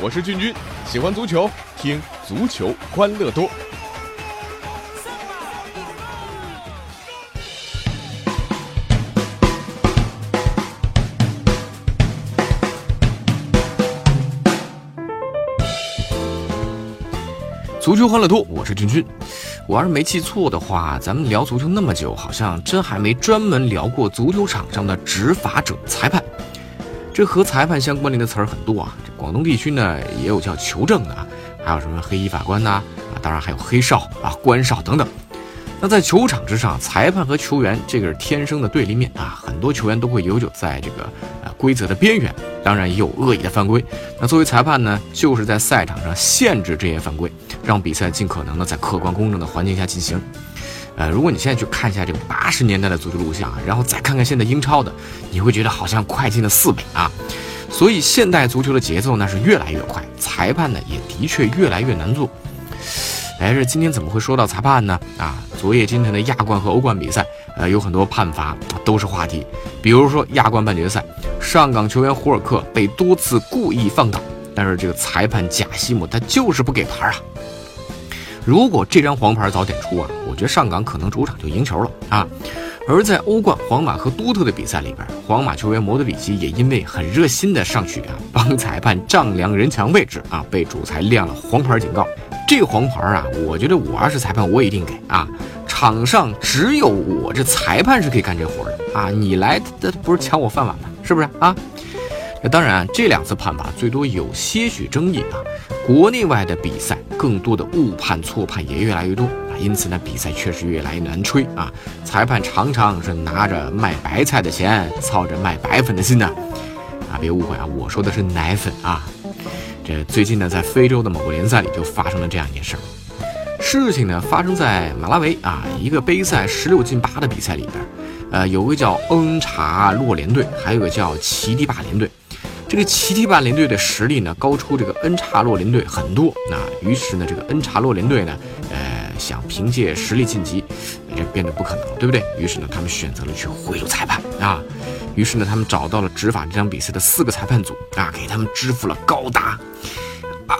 我是俊君，喜欢足球，听足球欢乐多。足球欢乐多，我是君君。我要是没记错的话，咱们聊足球那么久，好像真还没专门聊过足球场上的执法者、裁判。这和裁判相关联的词儿很多啊。这广东地区呢，也有叫球证的，还有什么黑衣法官呐，啊，当然还有黑哨啊、官哨等等。那在球场之上，裁判和球员这个是天生的对立面啊。很多球员都会游走在这个呃规则的边缘，当然也有恶意的犯规。那作为裁判呢，就是在赛场上限制这些犯规。让比赛尽可能的在客观公正的环境下进行。呃，如果你现在去看一下这个八十年代的足球录像啊，然后再看看现在英超的，你会觉得好像快进了四倍啊。所以现代足球的节奏那是越来越快，裁判呢也的确越来越难做。哎，这今天怎么会说到裁判呢？啊，昨夜今天的亚冠和欧冠比赛，呃，有很多判罚都是话题。比如说亚冠半决赛，上港球员胡尔克被多次故意放倒，但是这个裁判贾西姆他就是不给牌啊。如果这张黄牌早点出啊，我觉得上港可能主场就赢球了啊。而在欧冠皇马和多特的比赛里边，皇马球员摩德里奇也因为很热心的上去啊 帮裁判丈量人墙位置啊，被主裁亮了黄牌警告。这黄牌啊，我觉得我要是裁判，我一定给啊。场上只有我这裁判是可以干这活的啊，你来的不是抢我饭碗吗？是不是啊？那当然，这两次判罚最多有些许争议啊。国内外的比赛，更多的误判错判也越来越多啊，因此呢，比赛确实越来越难吹啊。裁判常常是拿着卖白菜的钱，操着卖白粉的心呢。啊，别误会啊，我说的是奶粉啊。这最近呢，在非洲的某个联赛里就发生了这样一件事儿。事情呢，发生在马拉维啊，一个杯赛十六进八的比赛里边，呃，有个叫恩查洛联队，还有个叫奇迪巴联队。这个奇提巴联队的实力呢，高出这个恩查洛联队很多。那于是呢，这个恩查洛联队呢，呃，想凭借实力晋级，这变得不可能，对不对？于是呢，他们选择了去贿赂裁判啊。于是呢，他们找到了执法这场比赛的四个裁判组啊，给他们支付了高达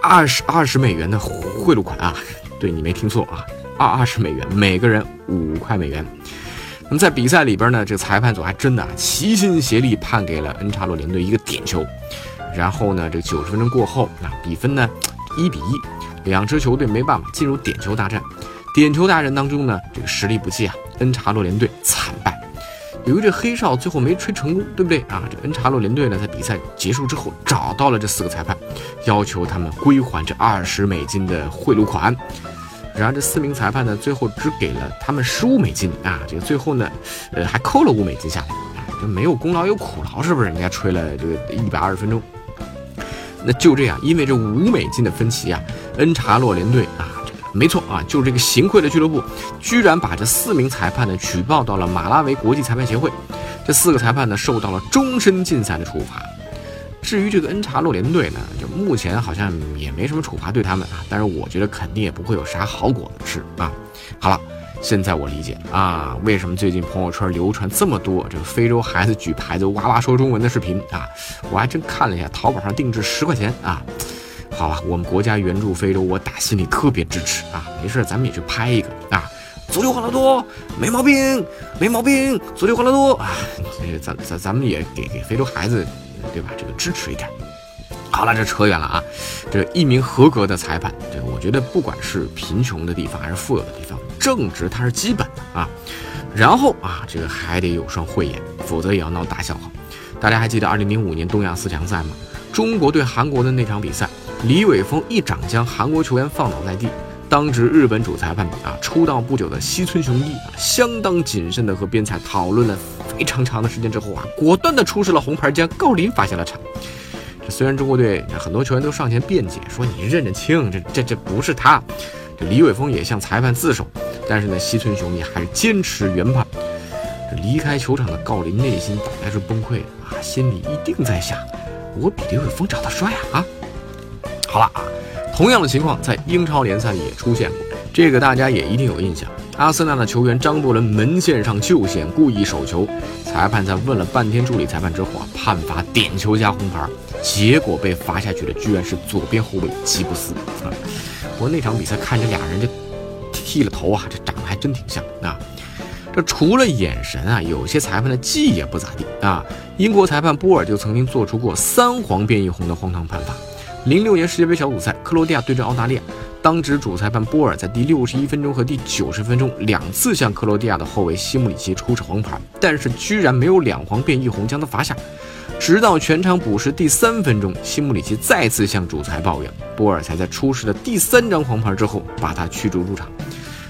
二十二十美元的贿赂款啊。对你没听错啊，二二十美元，每个人五块美元。那么在比赛里边呢，这个裁判组还真的齐心协力判给了恩查洛联队一个点球。然后呢，这九十分钟过后，那比分呢一比一，两支球队没办法进入点球大战。点球大战当中呢，这个实力不济啊，恩查洛联队惨败。由于这黑哨最后没吹成功，对不对啊？这恩查洛联队呢，在比赛结束之后找到了这四个裁判，要求他们归还这二十美金的贿赂款。然而这四名裁判呢，最后只给了他们十五美金啊！这个最后呢，呃，还扣了五美金下来啊！这没有功劳有苦劳，是不是？人家吹了这个一百二十分钟，那就这样，因为这五美金的分歧啊，恩查洛联队啊，这个没错啊，就这个行贿的俱乐部，居然把这四名裁判呢举报到了马拉维国际裁判协会，这四个裁判呢受到了终身禁赛的处罚。至于这个恩查洛联队呢，就目前好像也没什么处罚对他们啊，但是我觉得肯定也不会有啥好果子吃啊。好了，现在我理解啊，为什么最近朋友圈流传这么多这个非洲孩子举牌子哇哇说中文的视频啊？我还真看了一下，淘宝上定制十块钱啊。好吧，我们国家援助非洲，我打心里特别支持啊。没事，咱们也去拍一个啊。足球欢乐多，没毛病，没毛病。足球欢乐多啊，咱咱咱们也给给非洲孩子。对吧？这个支持一点。好了，这扯远了啊。这一名合格的裁判，这个我觉得不管是贫穷的地方还是富有的地方，正直它是基本的啊。然后啊，这个还得有双慧眼，否则也要闹大笑话。大家还记得2005年东亚四强赛吗？中国对韩国的那场比赛，李伟峰一掌将韩国球员放倒在地。当值日本主裁判啊，出道不久的西村雄一啊，相当谨慎的和边裁讨论了非常长的时间之后啊，果断的出示了红牌，将郜林罚下了场。这虽然中国队很多球员都上前辩解，说你认认清，这这这不是他。这李玮峰也向裁判自首，但是呢，西村雄一还是坚持原判。这离开球场的郜林内心大概是崩溃的啊，心里一定在想，我比李玮峰长得帅啊啊！好了啊。同样的情况在英超联赛里也出现过，这个大家也一定有印象。阿森纳的球员张伯伦门线上救险，故意手球，裁判在问了半天助理裁判之后啊，判罚点球加红牌，结果被罚下去的居然是左边后卫吉布斯啊！不过那场比赛看着俩人这剃了头啊，这长得还真挺像啊。这除了眼神啊，有些裁判的技也不咋地啊。英国裁判波尔就曾经做出过三黄变一红的荒唐判罚。零六年世界杯小组赛，克罗地亚对阵澳大利亚。当值主裁判波尔在第六十一分钟和第九十分钟两次向克罗地亚的后卫西姆里奇出示黄牌，但是居然没有两黄变一红将他罚下。直到全场补时第三分钟，西姆里奇再次向主裁抱怨，波尔才在出示了第三张黄牌之后把他驱逐出场。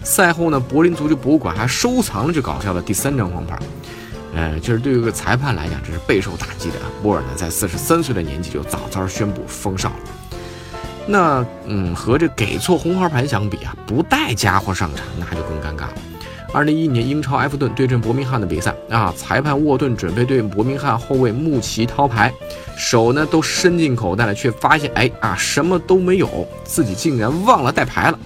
赛后呢，柏林足球博物馆还收藏了这搞笑的第三张黄牌。呃，就是对于一个裁判来讲，这是备受打击的啊。波尔呢，在四十三岁的年纪就早早宣布封哨了。那嗯，和这给错红牌牌相比啊，不带家伙上场那就更尴尬了。二零一一年英超埃弗顿对阵伯明翰的比赛啊，裁判沃顿准备对伯明翰后卫穆奇掏牌，手呢都伸进口袋了，却发现哎啊什么都没有，自己竟然忘了带牌了。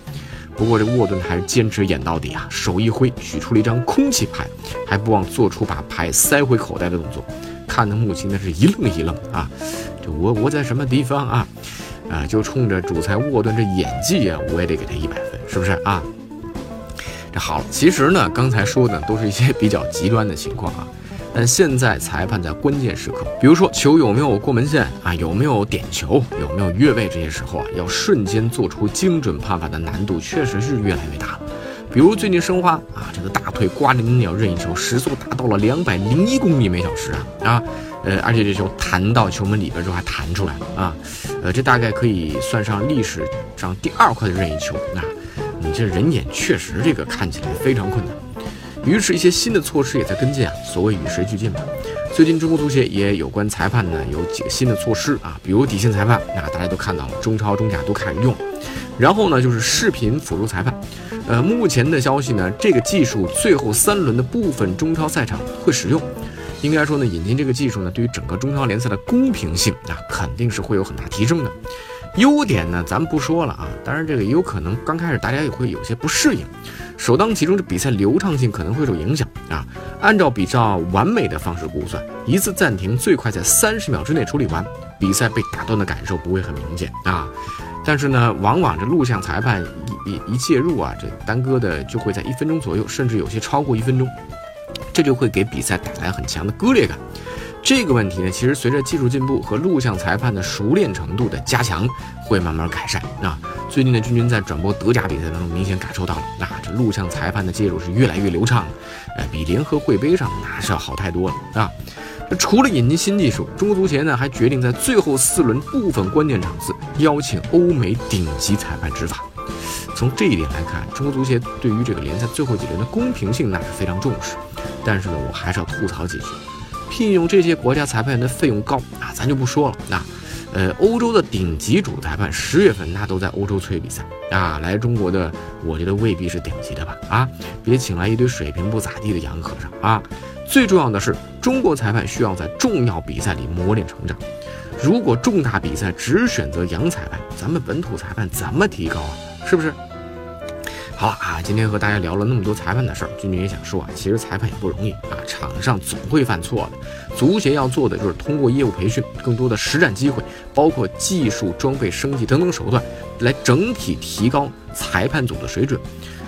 不过这沃顿还是坚持演到底啊，手一挥取出了一张空气牌，还不忘做出把牌塞回口袋的动作，看得穆奇那是一愣一愣啊，这我我在什么地方啊？啊，就冲着主裁沃顿这演技啊，我也得给他一百分，是不是啊？这好了，其实呢，刚才说的都是一些比较极端的情况啊。但现在裁判在关键时刻，比如说球有没有过门线啊，有没有点球，有没有越位这些时候啊，要瞬间做出精准判罚的难度确实是越来越大了。比如最近申花啊，这个大腿瓜林鸟任意球时速达到了两百零一公里每小时啊啊！呃，而且这球弹到球门里边之后还弹出来了啊，呃，这大概可以算上历史上第二快的任意球啊！你这人眼确实这个看起来非常困难。于是，一些新的措施也在跟进啊，所谓与时俱进吧。最近中国足协也有关裁判呢有几个新的措施啊，比如底线裁判，那大家都看到了，中超、中甲都开始用。然后呢，就是视频辅助裁判。呃，目前的消息呢，这个技术最后三轮的部分中超赛场会使用。应该说呢，引进这个技术呢，对于整个中超联赛的公平性啊，肯定是会有很大提升的。优点呢，咱不说了啊，当然这个也有可能刚开始大家也会有些不适应，首当其冲，这比赛流畅性可能会受影响啊。按照比较完美的方式估算，一次暂停最快在三十秒之内处理完，比赛被打断的感受不会很明显啊。但是呢，往往这录像裁判一一一介入啊，这耽搁的就会在一分钟左右，甚至有些超过一分钟。这就会给比赛带来很强的割裂感。这个问题呢，其实随着技术进步和录像裁判的熟练程度的加强，会慢慢改善。啊，最近的君君在转播德甲比赛当中明显感受到了，那这录像裁判的介入是越来越流畅了，呃，比联合会杯上那是要好太多了啊。除了引进新技术，中国足协呢还决定在最后四轮部分关键场次邀请欧美顶级裁判执法。从这一点来看，中国足协对于这个联赛最后几轮的公平性那是非常重视。但是呢，我还是要吐槽几句。聘用这些国家裁判员的费用高啊，咱就不说了。那，呃，欧洲的顶级主裁判十月份那都在欧洲催比赛啊，来中国的我觉得未必是顶级的吧？啊，别请来一堆水平不咋地的洋和尚啊。最重要的是，中国裁判需要在重要比赛里磨练成长。如果重大比赛只选择洋裁判，咱们本土裁判怎么提高啊？是不是？好了啊，今天和大家聊了那么多裁判的事儿，君君也想说啊，其实裁判也不容易啊，场上总会犯错的。足协要做的就是通过业务培训、更多的实战机会，包括技术装备升级等等手段，来整体提高裁判组的水准。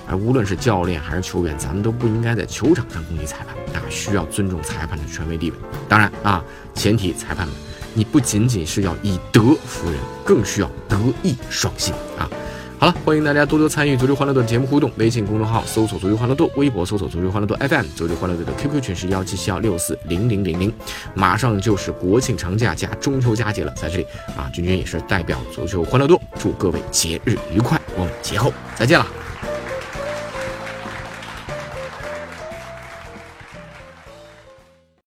而无论是教练还是球员，咱们都不应该在球场上攻击裁判啊，需要尊重裁判的权威地位。当然啊，前提裁判们，你不仅仅是要以德服人，更需要德艺双馨啊。好了，欢迎大家多多参与足球欢乐队的节目互动。微信公众号搜索“足球欢乐多”，微博搜索“足球欢乐多 FM”，足球欢乐队的 QQ 群是幺七七幺六四零零零零。马上就是国庆长假加中秋佳节了，在这里啊，君君也是代表足球欢乐多，祝各位节日愉快，我们节后再见了。